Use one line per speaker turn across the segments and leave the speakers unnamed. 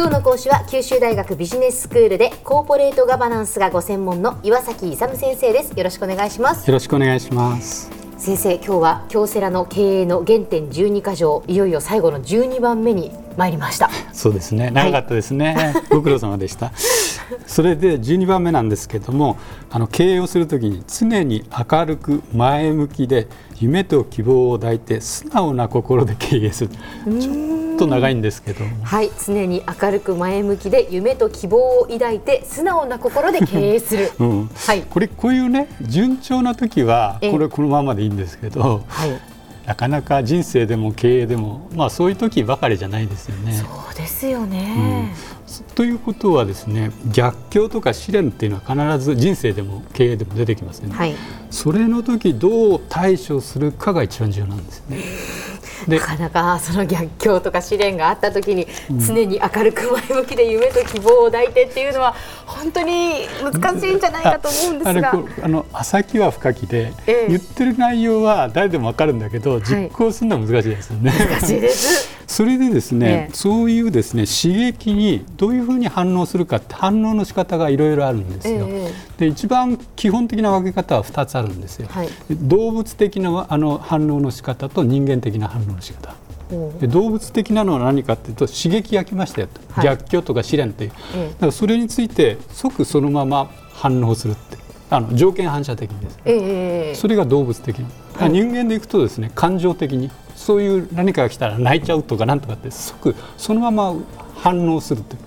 今日の講師は九州大学ビジネススクールでコーポレートガバナンスがご専門の岩崎勇先生です。よろしくお願いします。
よろしくお願いします。
先生今日は京セラの経営の原点12箇条いよいよ最後の12番目に参りました。
そうですね。長かったですね、はい、ご苦労様でした。それで12番目なんですけどもあの経営をするときに常に明るく前向きで夢と希望を抱いて素直な心で経営すると長いんですけど。
はい。常に明るく前向きで夢と希望を抱いて素直な心で経営する、
うん、はい、これこういうね順調な時はこれこのままでいいんですけど、はい、なかなか人生でも経営でも、まあ、そういう時ばかりじゃないですよね。
そうですよね、
うん、ということはですね逆境とか試練っていうのは必ず人生でも経営でも出てきますよね。はい、それの時どう対処するかが一番重要なんですよね。
なかなかその逆境とか試練があった時に常に明るく前向きで夢と希望を抱いてっていうのは本当に難しいんじゃないかと思うんですが。
あの浅きは深きで、ええ、言ってる内容は誰でも分かるんだけど実行するのは難しいですよね。
はい、難しいです
それでですね、え、そういうですね刺激にどういうふうに反応するかって反応の仕方がいろいろあるんですよ。で一番基本的な分け方は2つあるんですよ。はい、動物的なあの反応の仕方と人間的な反応の仕方。で動物的なのは何かというと刺激が来ましたよと、はい、逆境とか試練という、だからそれについて即そのまま反応するってあの条件反射的にです、ね、えー、それが動物的な、はい、人間でいくとですね感情的にそういう何かが来たら泣いちゃうとかなんとかって即そのまま反応するという。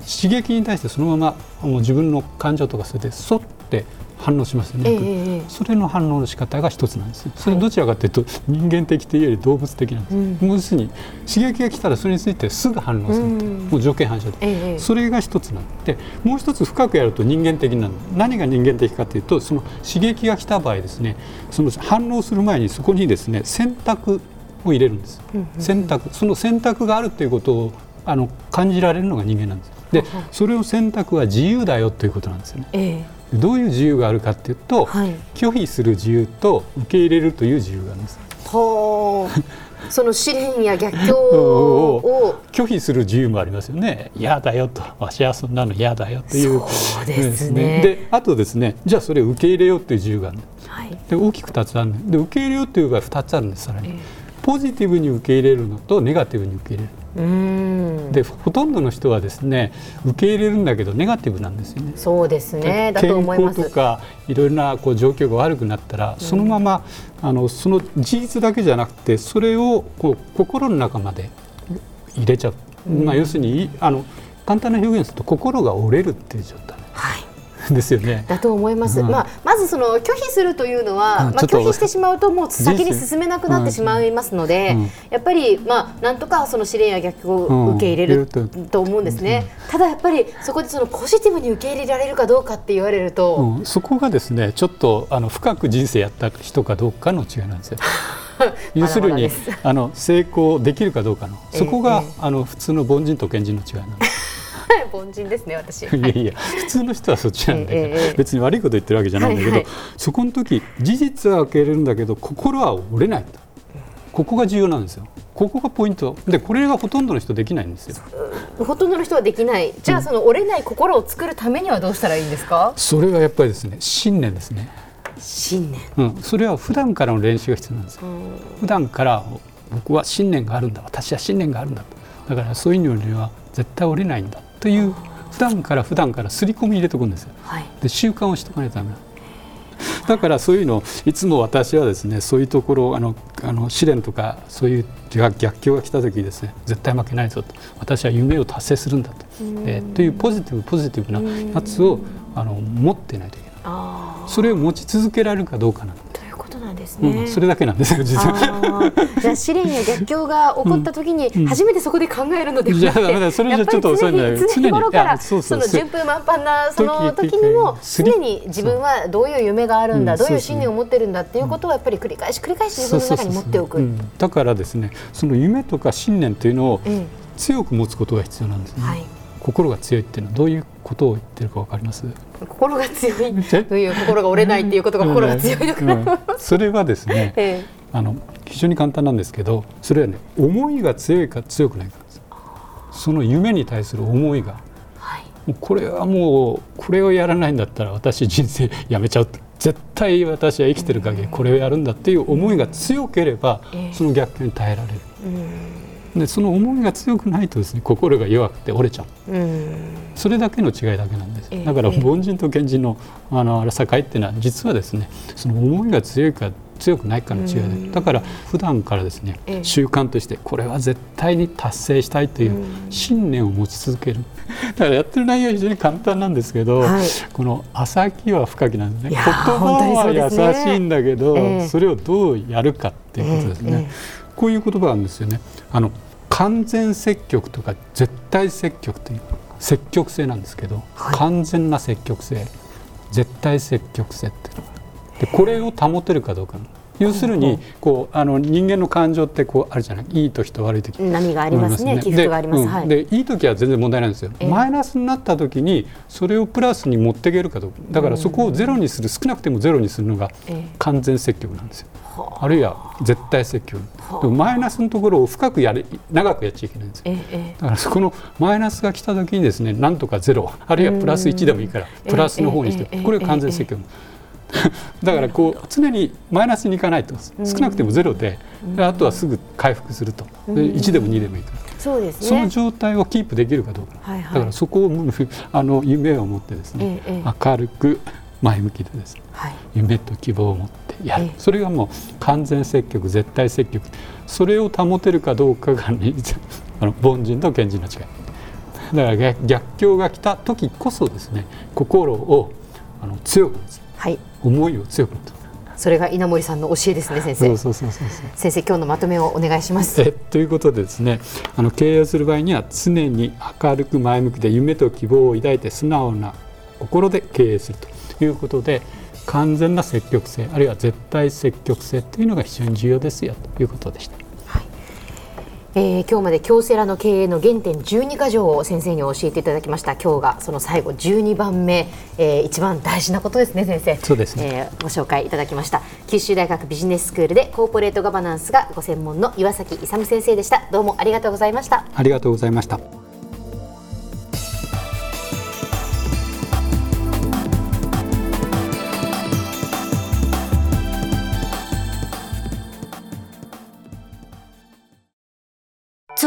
刺激に対してそのままもう自分の感情とかそれでそって反応しますよね、えー、それの反応の仕方が一つなんです。それどちらかというと人間的というより動物的なんです、はい、もう要するに刺激が来たらそれについてすぐ反応する、うん、もう条件反射で、えー、それが一つなんでもう一つ深くやると人間的なの何が人間的かというとその刺激が来た場合ですねその反応する前にそこにですね選択を入れるんです、うんうん、選択その選択があるということをあの感じられるのが人間なんですでそれを選択は自由だよということなんですよね。えーどういう自由があるかっていうと、はい、拒否する自由と受け入れるという自由があるんです。
ほその試練や逆境を
拒否する自由もありますよね。嫌だよと、わしはそんなの嫌だよという。
そうですね。
で、あとですね、じゃあそれを受け入れようという自由がある。はい、で大きく2つあるで受け入れようという場合2つあるんですさらに、えー、ポジティブに受け入れるのとネガティブに受け入れる。でほとんどの人はですね受け入れるんだけどネガティブなんですよね。
そうですね。だと思います。
とかいろいろなこう状況が悪くなったら、そのままあのその事実だけじゃなくてそれをこう心の中まで入れちゃう、うん、まあ、要するにあの簡単な表現すると心が折れるっていう状態。
はい
ですよね。
だと思います。うん、まあまずその拒否するというのは、うん、まあ拒否してしまうともう先に進めなくなってしまいますので、うん、やっぱりまあなんとかその試練や逆境を受け入れると思うんですね。ただやっぱりそこでそのポジティブに受け入れられるかどうかって言われると、
そこがですねちょっとあの深く人生やった人かどうかの違いなんですよ。要するにあの成功できるかどうかの。そこが、えー、あの普通の凡人と賢人の違いなんです。
凡人ですね私。い
やいや普通の人はそっちなんだけど、えー、別に悪いこと言ってるわけじゃないんだけど、はいはい、そこの時事実は受け入れるんだけど心は折れないここが重要なんですよ。ここがポイントでこれがほとんどの人できないんですよ。
ほとんどの人はできない。じゃあその折れない心を作るためにはどうしたらいいんですか？
それはやっぱりですね信念ですね。
信念。
うん、それは普段からの練習が必要なんですよ。普段から僕は信念があるんだ。私は信念があるんだ。だからそういうのには絶対折れないんだ。という普段から普段から刷り込み入れておくんですよ。はい、で習慣をしておかないとダメなだからそういうのをいつも私はですねそういうところあのあの試練とかそういう逆境が来た時にですね絶対負けないぞと。私は夢を達成するんだと、えー、というポジティブポジティブなやつをあの持ってないといけない。それを持ち続けられるかどうかなの
なんですね、
うん、それだけなんですよ実は。
じゃあ試練や逆境が起こった時に初めてそこで考えるのではなくて、
うん、それじゃちょっと遅いんだよ。
常日頃からその順風満帆なその時にも常に自分はどういう夢があるんだどういう信念を持ってるんだっていうことをやっぱり繰り返し繰り返し自分の中に持っておく。
だからですねその夢とか信念というのを強く持つことが必要なんですね、はい心が強いっていうのはどういうことを言ってるかわかります？
心が強い。という心が折れないっていうことが 心が強いのかな、うん、
それはですね、ええ、あの非常に簡単なんですけどそれはね思いが強いか強くないか。ですその夢に対する思いが、はい、これはもうこれをやらないんだったら私人生やめちゃう。絶対私は生きてる限りこれをやるんだっていう思いが強ければ、その逆境に耐えられる。でその思いが強くないとですね心が弱くて折れちゃう、うん、それだけの違いだけなんです、だから凡人と賢人のあの境っていうのは実はですねその思いが強いか強くないかの違いで、うん、だから普段からですね、習慣としてこれは絶対に達成したいという信念を持ち続ける、だからやってる内容は非常に簡単なんですけど、はい、この浅きは深きなんですね。言葉は優しいんだけどそ、ね,、それをどうやるかっていうことですね、こういう言葉なんですよね。あの完全積極とか絶対積極という積極性なんですけど、はい、完全な積極性絶対積極性って。いうのがでこれを保てるかどうか要するにこうあの人間の感情ってこうあるじゃない？いい時と悪い時。
波がありますね？起伏があります、はい、
でいい時は全然問題ないんですよ、えー、マイナスになった時にそれをプラスに持っていけるかどうか。だからそこをゼロにする少なくてもゼロにするのが完全積極なんですよ、あ。るいは絶対積極。でもマイナスのところを深くやれ長くやっちゃいけないんですよ、だからそこのマイナスが来た時にですねなんとかゼロ。あるいはプラス1でもいいからプラスの方にしてこれが完全積極 だからこう常にマイナスにいかないと。少なくてもゼロであとはすぐ回復すると。1でも2でもいいから
そうです、
ね、その状態をキープできるかどうか、はいはい、だからそこをあの夢を持ってですね、ええ、明るく前向きでですね、はい、夢と希望を持ってやる、それがもう完全積極絶対積極それを保てるかどうかが、ね、あの凡人と賢人の違い。だから逆境が来た時こそですね心をあの強く、はい、思いを強く持って
それが稲森さんの教えですね先生。そうそうそうそう先生今日のまとめをお願いします。
えということでですねあの経営をする場合には常に明るく前向きで夢と希望を抱いて素直な心で経営するということで完全な積極性あるいは絶対積極性というのが非常に重要ですよということでした。はい
えー、今日まで京セラの経営の原点12か条を先生に教えていただきました。今日がその最後12番目、えー、一番大事なことですね先生。
そうです
ね、えー、ご紹介いただきました。九州大学ビジネススクールでコーポレートガバナンスがご専門の岩崎勇先生でした。どうもありがとうございました。
ありがとうございました